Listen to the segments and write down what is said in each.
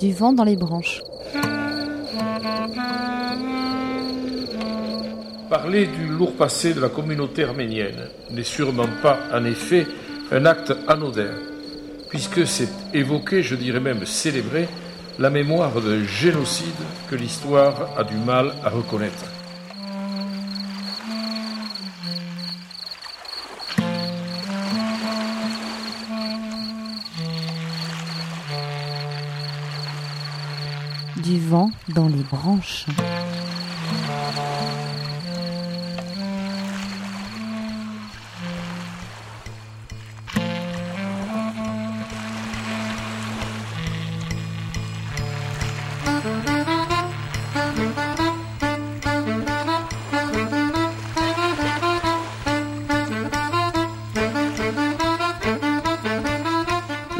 Du vent dans les branches. Parler du lourd passé de la communauté arménienne n'est sûrement pas, en effet, un acte anodin, puisque c'est évoquer, je dirais même célébrer, la mémoire d'un génocide que l'histoire a du mal à reconnaître. Du vent dans les branches.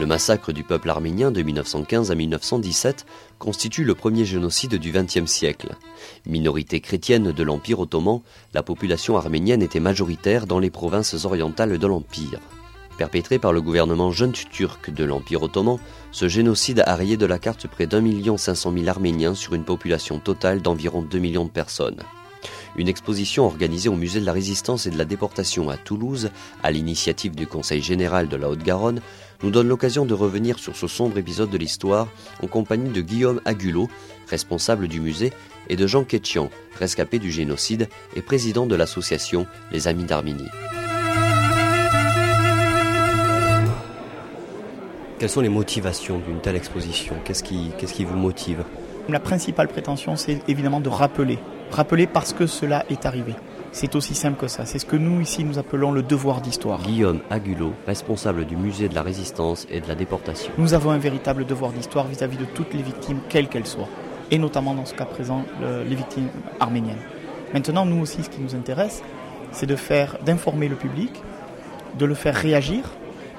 Le massacre du peuple arménien de 1915 à 1917 constitue le premier génocide du XXe siècle. Minorité chrétienne de l'Empire ottoman, la population arménienne était majoritaire dans les provinces orientales de l'Empire. Perpétré par le gouvernement jeune turc de l'Empire ottoman, ce génocide a rayé de la carte près d'un million cinq cent mille Arméniens sur une population totale d'environ 2 millions de personnes. Une exposition organisée au musée de la résistance et de la déportation à Toulouse, à l'initiative du Conseil général de la Haute-Garonne, nous donne l'occasion de revenir sur ce sombre épisode de l'histoire en compagnie de Guillaume Agulot, responsable du musée, et de Jean Ketchian, rescapé du génocide et président de l'association Les Amis d'Arménie. Quelles sont les motivations d'une telle exposition? Qu'est-ce qui, qu'est-ce qui vous motive? La principale prétention, c'est évidemment de rappeler. Rappeler parce que cela est arrivé. C'est aussi simple que ça. C'est ce que nous, ici, nous appelons le devoir d'histoire. Guillaume Agulot, responsable du musée de la résistance et de la déportation. Nous avons un véritable devoir d'histoire vis-à-vis de toutes les victimes, quelles qu'elles soient. Et notamment, dans ce cas présent, le- les victimes arméniennes. Maintenant, nous aussi, ce qui nous intéresse, c'est de faire, d'informer le public, de le faire réagir,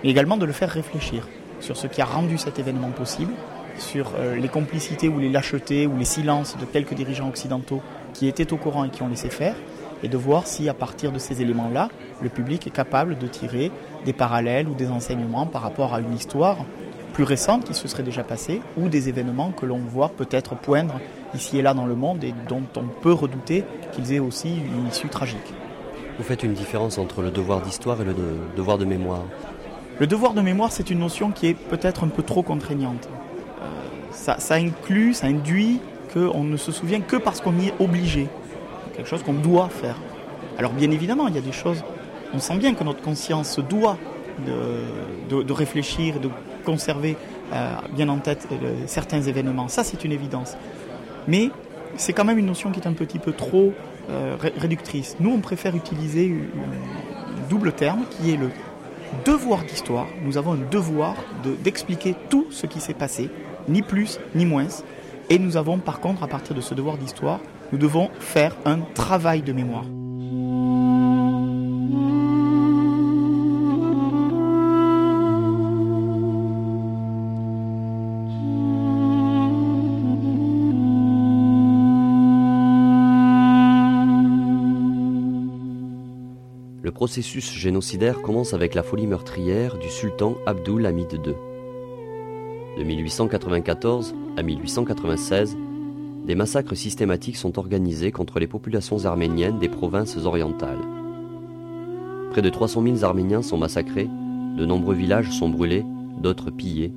mais également de le faire réfléchir sur ce qui a rendu cet événement possible, sur euh, les complicités ou les lâchetés ou les silences de quelques dirigeants occidentaux qui étaient au courant et qui ont laissé faire, et de voir si à partir de ces éléments-là, le public est capable de tirer des parallèles ou des enseignements par rapport à une histoire plus récente qui se serait déjà passée, ou des événements que l'on voit peut-être poindre ici et là dans le monde et dont on peut redouter qu'ils aient aussi une issue tragique. Vous faites une différence entre le devoir d'histoire et le de- devoir de mémoire. Le devoir de mémoire, c'est une notion qui est peut-être un peu trop contraignante. Euh, ça, ça inclut, ça induit qu'on ne se souvient que parce qu'on y est obligé. Quelque chose qu'on doit faire. Alors bien évidemment, il y a des choses, on sent bien que notre conscience doit de, réfléchir, de conserver euh, bien en tête euh, certains événements. Ça, c'est une évidence. Mais c'est quand même une notion qui est un petit peu trop euh, ré- réductrice. Nous, on préfère utiliser un double terme qui est le devoir d'histoire. Nous avons un devoir de- d'expliquer tout ce qui s'est passé, ni plus ni moins. Et nous avons par contre, à partir de ce devoir d'histoire, nous devons faire un travail de mémoire. Le processus génocidaire commence avec la folie meurtrière du sultan Abdul Hamid II. De 1894 à 1896, des massacres systématiques sont organisés contre les populations arméniennes des provinces orientales. Près de 300 000 Arméniens sont massacrés, de nombreux villages sont brûlés, d'autres pillés,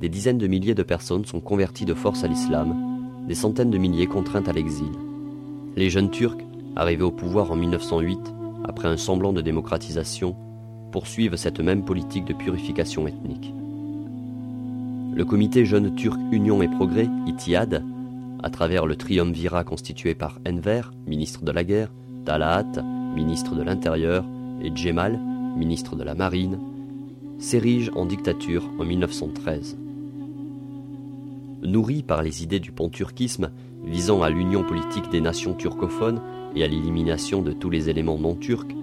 des dizaines de milliers de personnes sont converties de force à l'islam, des centaines de milliers contraintes à l'exil. Les jeunes Turcs, arrivés au pouvoir en 1908, après un semblant de démocratisation, poursuivent cette même politique de purification ethnique. Le comité Jeunes Turcs Union et Progrès, ITIAD, à travers le triumvirat constitué par Enver, ministre de la Guerre, Talaat, ministre de l'Intérieur, et Djemal, ministre de la Marine, s'érige en dictature en 1913. Nourri par les idées du panturquisme, visant à l'union politique des nations turcophones et à l'élimination de tous les éléments non turcs,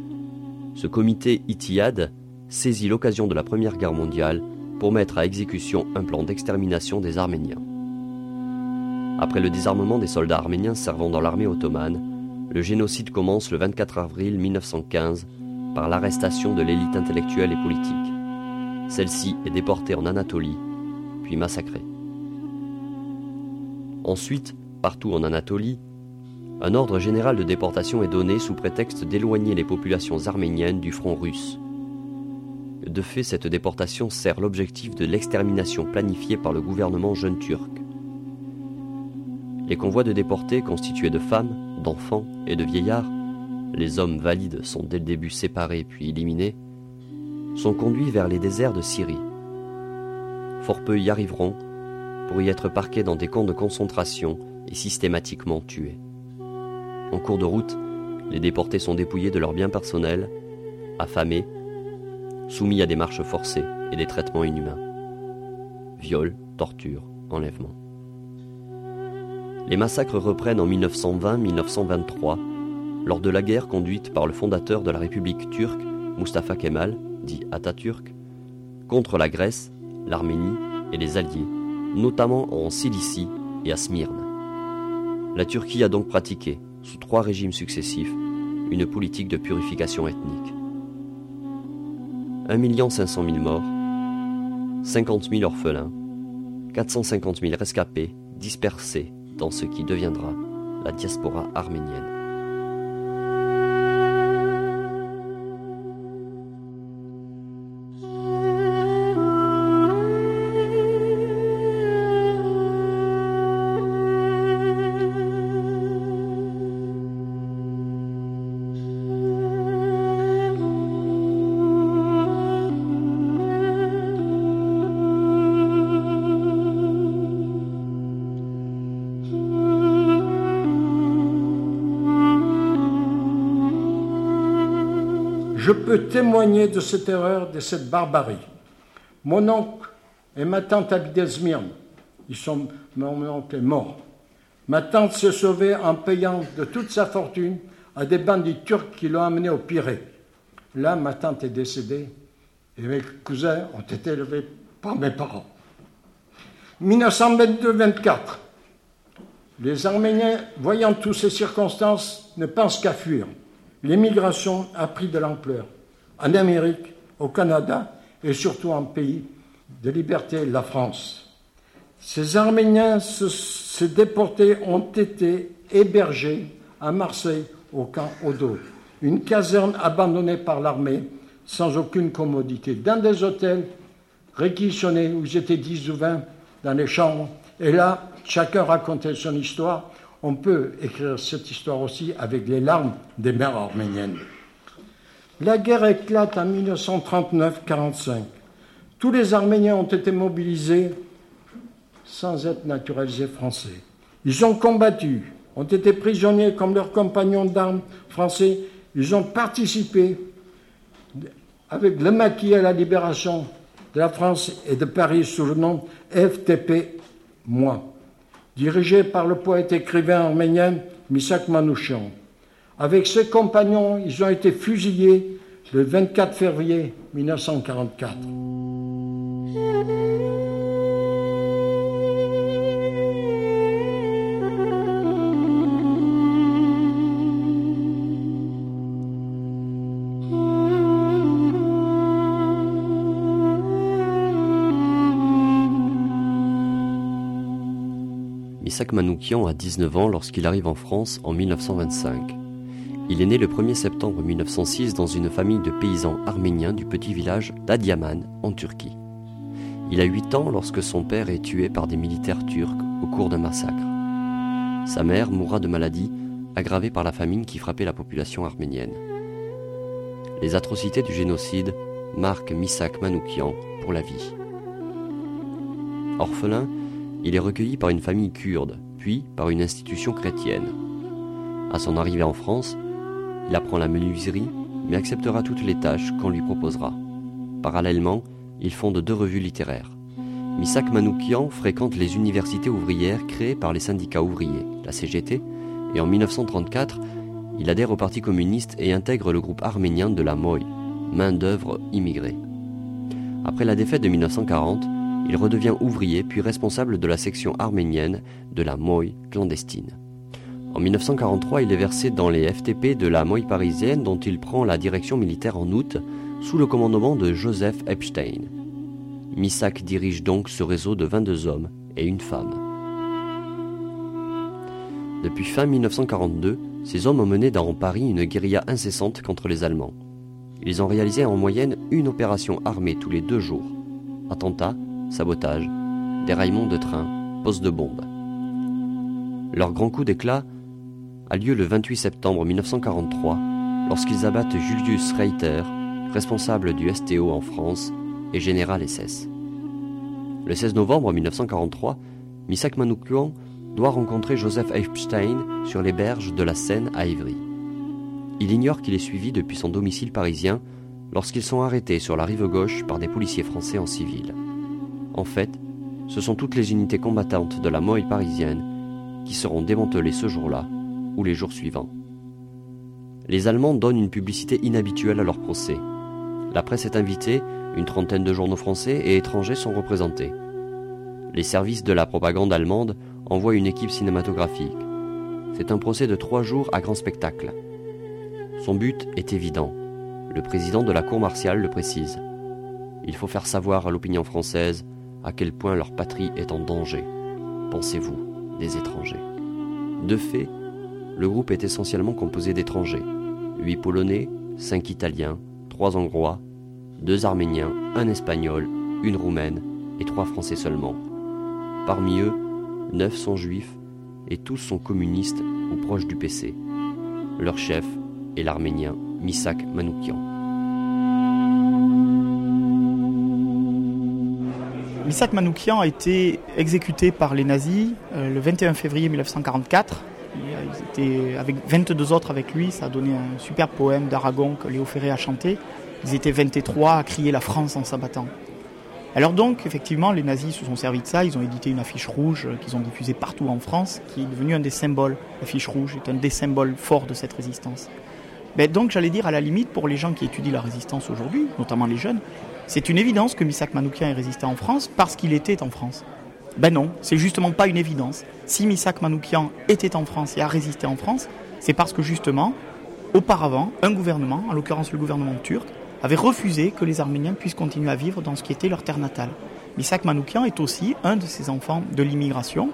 ce comité Itiyad saisit l'occasion de la Première Guerre mondiale pour mettre à exécution un plan d'extermination des Arméniens. Après le désarmement des soldats arméniens servant dans l'armée ottomane, le génocide commence le 24 avril 1915 par l'arrestation de l'élite intellectuelle et politique. Celle-ci est déportée en Anatolie, puis massacrée. Ensuite, partout en Anatolie, un ordre général de déportation est donné sous prétexte d'éloigner les populations arméniennes du front russe. De fait, cette déportation sert l'objectif de l'extermination planifiée par le gouvernement jeune turc. Les convois de déportés constitués de femmes, d'enfants et de vieillards, les hommes valides sont dès le début séparés puis éliminés, sont conduits vers les déserts de Syrie. Fort peu y arriveront pour y être parqués dans des camps de concentration et systématiquement tués. En cours de route, les déportés sont dépouillés de leurs biens personnels, affamés, soumis à des marches forcées et des traitements inhumains. Viols, tortures, enlèvements. Les massacres reprennent en 1920-1923 lors de la guerre conduite par le fondateur de la République turque, Mustafa Kemal, dit Atatürk, contre la Grèce, l'Arménie et les Alliés, notamment en Cilicie et à Smyrne. La Turquie a donc pratiqué, sous trois régimes successifs, une politique de purification ethnique. 1 500 000 morts, 50 000 orphelins, 450 000 rescapés dispersés dans ce qui deviendra la diaspora arménienne. Témoigner de cette erreur, de cette barbarie. Mon oncle et ma tante habitaient. Ils sont, mon oncle est mort. Ma tante s'est sauvée en payant de toute sa fortune à des bandits turcs qui l'ont amenée au Pirée. Là, ma tante est décédée et mes cousins ont été élevés par mes parents. 1922-24. Les Arméniens, voyant toutes ces circonstances, ne pensent qu'à fuir l'émigration a pris de l'ampleur en Amérique, au Canada et surtout en pays de liberté, la France. Ces Arméniens, ces déportés, ont été hébergés à Marseille, au camp Odo, une caserne abandonnée par l'armée, sans aucune commodité, dans des hôtels réquisitionnés où ils étaient 10 ou 20 dans les chambres. Et là, chacun racontait son histoire on peut écrire cette histoire aussi avec les larmes des mères arméniennes. La guerre éclate en 1939-45. Tous les Arméniens ont été mobilisés sans être naturalisés français. Ils ont combattu, ont été prisonniers comme leurs compagnons d'armes français. Ils ont participé avec le maquis à la libération de la France et de Paris sous le nom FTP, moi dirigé par le poète écrivain arménien Misak Manouchian. Avec ses compagnons, ils ont été fusillés le 24 février 1944. Isaac Manoukian a 19 ans lorsqu'il arrive en France en 1925. Il est né le 1er septembre 1906 dans une famille de paysans arméniens du petit village d'Adiaman en Turquie. Il a 8 ans lorsque son père est tué par des militaires turcs au cours d'un massacre. Sa mère mourra de maladie aggravée par la famine qui frappait la population arménienne. Les atrocités du génocide marquent Misak Manoukian pour la vie. Orphelin, il est recueilli par une famille kurde, puis par une institution chrétienne. À son arrivée en France, il apprend la menuiserie, mais acceptera toutes les tâches qu'on lui proposera. Parallèlement, il fonde deux revues littéraires, Misak Manoukian fréquente les universités ouvrières créées par les syndicats ouvriers, la CGT, et en 1934, il adhère au Parti communiste et intègre le groupe arménien de la MOI, main-d'œuvre immigrée. Après la défaite de 1940, il redevient ouvrier puis responsable de la section arménienne de la MOI clandestine. En 1943, il est versé dans les FTP de la MOI parisienne dont il prend la direction militaire en août sous le commandement de Joseph Epstein. Missak dirige donc ce réseau de 22 hommes et une femme. Depuis fin 1942, ces hommes ont mené dans Paris une guérilla incessante contre les Allemands. Ils ont réalisé en moyenne une opération armée tous les deux jours. Attentats, sabotage, déraillement de trains, pose de bombes. Leur grand coup d'éclat a lieu le 28 septembre 1943 lorsqu'ils abattent Julius Reiter, responsable du STO en France et général SS. Le 16 novembre 1943, Misak Manoukian doit rencontrer Joseph Epstein sur les berges de la Seine à Ivry. Il ignore qu'il est suivi depuis son domicile parisien lorsqu'ils sont arrêtés sur la rive gauche par des policiers français en civil. En fait, ce sont toutes les unités combattantes de la Moille parisienne qui seront démantelées ce jour-là ou les jours suivants. Les Allemands donnent une publicité inhabituelle à leur procès. La presse est invitée, une trentaine de journaux français et étrangers sont représentés. Les services de la propagande allemande envoie une équipe cinématographique. C'est un procès de trois jours à grand spectacle. Son but est évident. Le président de la Cour martiale le précise. Il faut faire savoir à l'opinion française à quel point leur patrie est en danger. Pensez-vous, des étrangers. De fait, le groupe est essentiellement composé d'étrangers. Huit Polonais, cinq Italiens, trois Hongrois, deux Arméniens, un Espagnol, une Roumaine et trois Français seulement. Parmi eux, neuf sont juifs et tous sont communistes ou proches du PC. Leur chef est l'arménien Misak Manoukian. Misak Manoukian a été exécuté par les nazis euh, le 21 février 1944. Ils étaient avec 22 autres avec lui, ça a donné un super poème d'Aragon que Léo Ferré a chanté. Ils étaient 23 à crier la France en s'abattant. Alors donc, effectivement, les nazis se sont servis de ça. Ils ont édité une affiche rouge qu'ils ont diffusée partout en France, qui est devenue un des symboles. L'affiche rouge est un des symboles forts de cette résistance. Ben donc, j'allais dire à la limite, pour les gens qui étudient la résistance aujourd'hui, notamment les jeunes, c'est une évidence que Misak Manoukian ait résisté en France parce qu'il était en France. Ben non, c'est justement pas une évidence. Si Misak Manoukian était en France et a résisté en France, c'est parce que justement, auparavant, un gouvernement, en l'occurrence le gouvernement turc, avait refusé que les Arméniens puissent continuer à vivre dans ce qui était leur terre natale. Misak Manoukian est aussi un de ces enfants de l'immigration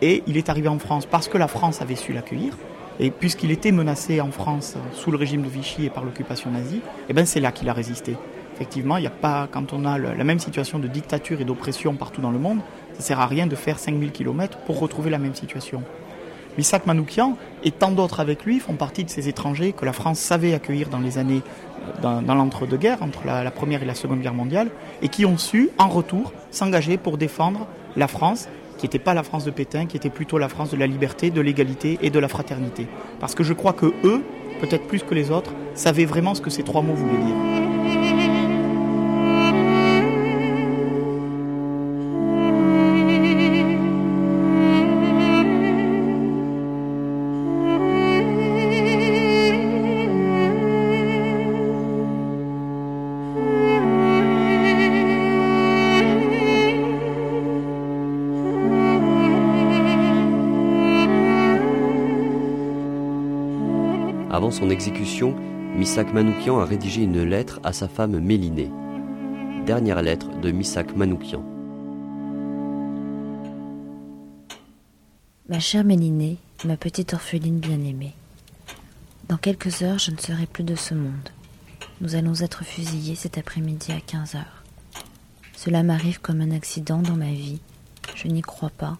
et il est arrivé en France parce que la France avait su l'accueillir. Et puisqu'il était menacé en France sous le régime de Vichy et par l'occupation nazie, eh ben c'est là qu'il a résisté. Effectivement, il n'y a pas, quand on a la même situation de dictature et d'oppression partout dans le monde, ça sert à rien de faire 5000 km pour retrouver la même situation. Misak Manoukian et tant d'autres avec lui font partie de ces étrangers que la France savait accueillir dans les années dans, l'entre-deux-guerres, entre la, Première et la Seconde Guerre mondiale, et qui ont su, en retour, s'engager pour défendre la France, qui n'était pas la France de Pétain, qui était plutôt la France de la liberté, de l'égalité et de la fraternité. Parce que je crois que eux, peut-être plus que les autres, savaient vraiment ce que ces trois mots voulaient dire. Son exécution, Misak Manoukian a rédigé une lettre à sa femme Mélinée. Dernière lettre de Misak Manoukian. Ma chère Mélinée, ma petite orpheline bien-aimée, dans quelques heures, je ne serai plus de ce monde. Nous allons être fusillés cet après-midi à 15 heures. Cela m'arrive comme un accident dans ma vie. Je n'y crois pas,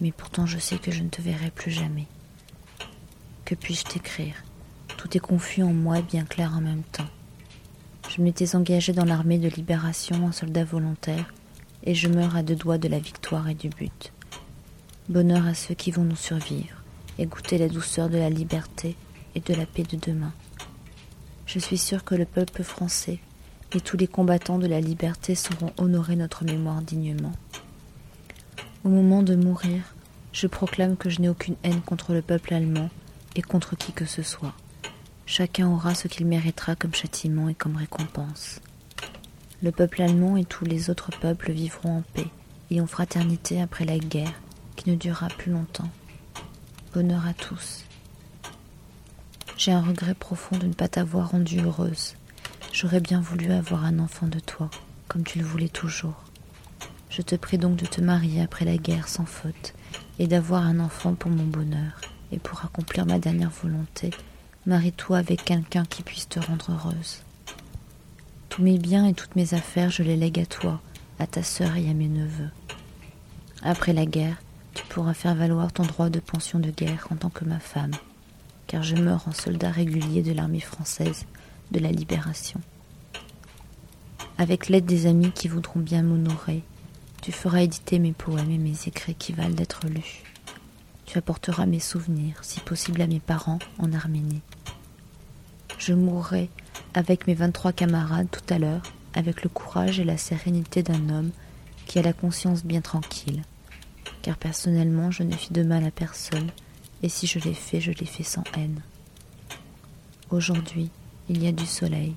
mais pourtant je sais que je ne te verrai plus jamais. Que puis-je t'écrire? Tout est confus en moi et bien clair en même temps. Je m'étais engagé dans l'armée de libération en soldat volontaire, et je meurs à deux doigts de la victoire et du but. Bonheur à ceux qui vont nous survivre et goûter la douceur de la liberté et de la paix de demain. Je suis sûr que le peuple français et tous les combattants de la liberté sauront honorer notre mémoire dignement. Au moment de mourir, je proclame que je n'ai aucune haine contre le peuple allemand et contre qui que ce soit. Chacun aura ce qu'il méritera comme châtiment et comme récompense. Le peuple allemand et tous les autres peuples vivront en paix et en fraternité après la guerre qui ne durera plus longtemps. Bonheur à tous. J'ai un regret profond de ne pas t'avoir rendue heureuse. J'aurais bien voulu avoir un enfant de toi, comme tu le voulais toujours. Je te prie donc de te marier après la guerre sans faute, et d'avoir un enfant pour mon bonheur, et pour accomplir ma dernière volonté, marie-toi avec quelqu'un qui puisse te rendre heureuse. Tous mes biens et toutes mes affaires, je les lègue à toi, à ta sœur et à mes neveux. Après la guerre, tu pourras faire valoir ton droit de pension de guerre en tant que ma femme, car je meurs en soldat régulier de l'armée française de la libération. Avec l'aide des amis qui voudront bien m'honorer, tu feras éditer mes poèmes et mes écrits qui valent d'être lus. Tu apporteras mes souvenirs, si possible à mes parents, en Arménie. Je mourrai avec mes 23 camarades tout à l'heure, avec le courage et la sérénité d'un homme qui a la conscience bien tranquille, car personnellement je n'ai fait de mal à personne, et si je l'ai fait, je l'ai fait sans haine. Aujourd'hui, il y a du soleil.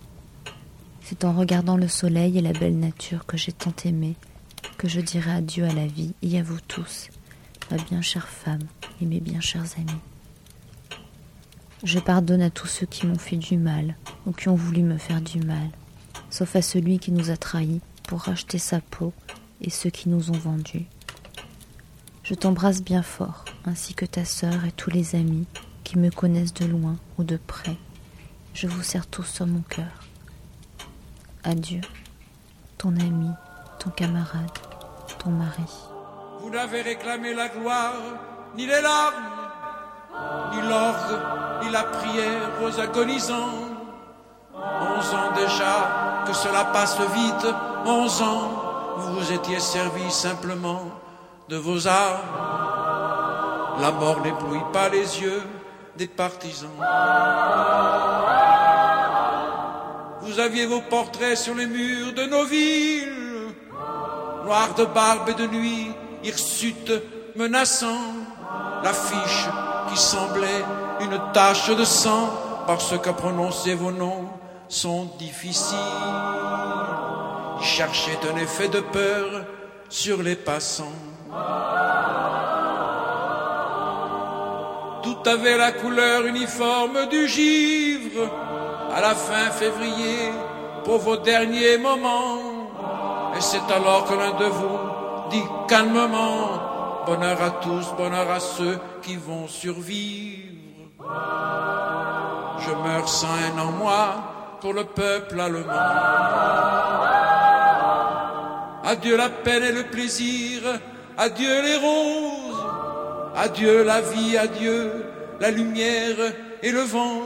C'est en regardant le soleil et la belle nature que j'ai tant aimé que je dirai adieu à la vie et à vous tous, ma bien chère femme et mes bien chers amis. Je pardonne à tous ceux qui m'ont fait du mal ou qui ont voulu me faire du mal, sauf à celui qui nous a trahis pour racheter sa peau et ceux qui nous ont vendus. Je t'embrasse bien fort, ainsi que ta sœur et tous les amis qui me connaissent de loin ou de près je vous serre tous sur mon cœur. Adieu, ton ami, ton camarade, ton mari. Vous n'avez réclamé la gloire, ni les larmes, ni l'orgue, ni la prière aux agonisants. Onze ans déjà que cela passe vite, onze ans, vous vous étiez servi simplement de vos armes. La mort n'éblouit pas les yeux des partisans. Vous aviez vos portraits sur les murs de nos villes, noirs de barbe et de nuit, hirsutes menaçant, l'affiche qui semblait une tache de sang, parce qu'à prononcer vos noms sont difficiles. Ils cherchaient un effet de peur sur les passants. Tout avait la couleur uniforme du givre à la fin février pour vos derniers moments. Et c'est alors que l'un de vous dit calmement, bonheur à tous, bonheur à ceux qui vont survivre. Je meurs sans haine en moi pour le peuple allemand. Adieu la peine et le plaisir, adieu les roses, adieu la vie, adieu la lumière et le vent.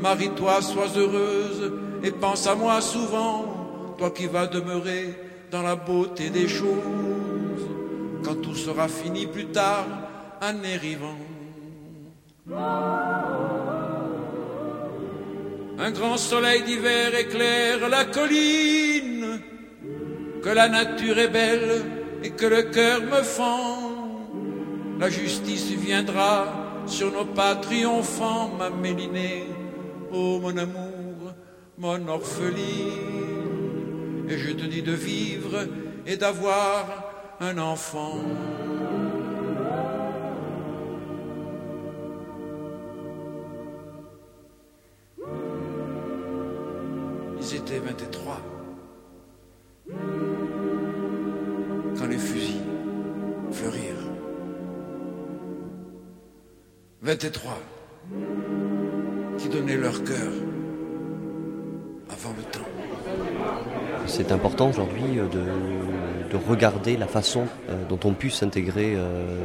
Marie-toi, sois heureuse et pense à moi souvent, toi qui vas demeurer dans la beauté des choses, tout sera fini plus tard, année rivant. Un grand soleil d'hiver éclaire la colline, que la nature est belle et que le cœur me fend. La justice viendra sur nos pas triomphants, ma mélinée oh mon amour, mon orpheline, et je te dis de vivre et d'avoir un enfant. Ils étaient 23 quand les fusils fleurirent. 23 qui donnaient leur cœur avant le temps. C'est important aujourd'hui euh, de, regarder la façon euh, dont ont pu s'intégrer euh,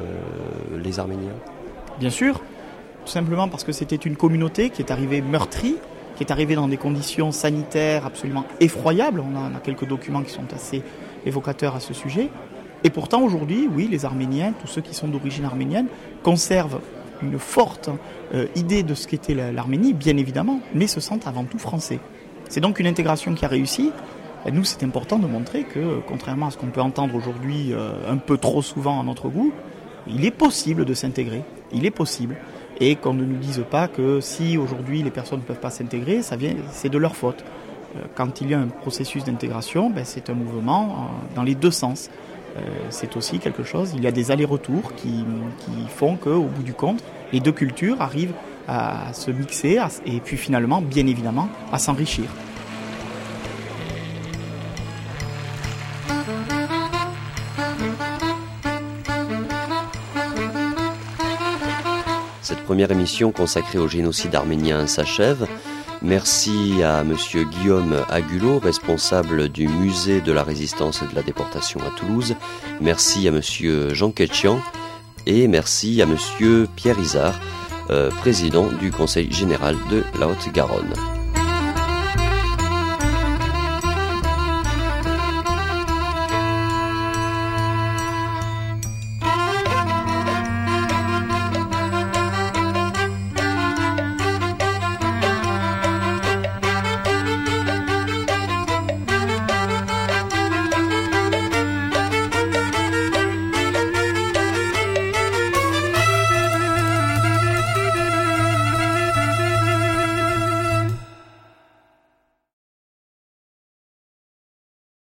les Arméniens. Bien sûr, tout simplement parce que c'était une communauté qui est arrivée meurtrie, qui est arrivée dans des conditions sanitaires absolument effroyables. On a, on a quelques documents qui sont assez évocateurs à ce sujet. Et pourtant aujourd'hui, oui, les Arméniens, tous ceux qui sont d'origine arménienne, conservent une forte euh, idée de ce qu'était l'Arménie, bien évidemment, mais se sentent avant tout français. C'est donc une intégration qui a réussi, nous c'est important de montrer que, contrairement à ce qu'on peut entendre aujourd'hui euh, un peu trop souvent à notre goût, il est possible de s'intégrer. Il est possible. Et qu'on ne nous dise pas que si aujourd'hui les personnes ne peuvent pas s'intégrer, ça vient, c'est de leur faute. Euh, quand il y a un processus d'intégration, ben, c'est un mouvement euh, dans les deux sens. c'est aussi quelque chose, il y a des allers-retours qui font qu'au bout du compte, les deux cultures arrivent à se mixer et puis finalement, bien évidemment, à s'enrichir. Première émission consacrée au génocide arménien s'achève. Merci à Monsieur Guillaume Agulot, responsable du musée de la résistance et de la déportation à Toulouse. Merci à Monsieur Jean Ketchian et merci à Monsieur Pierre Isard, euh, président du Conseil général de la Haute-Garonne.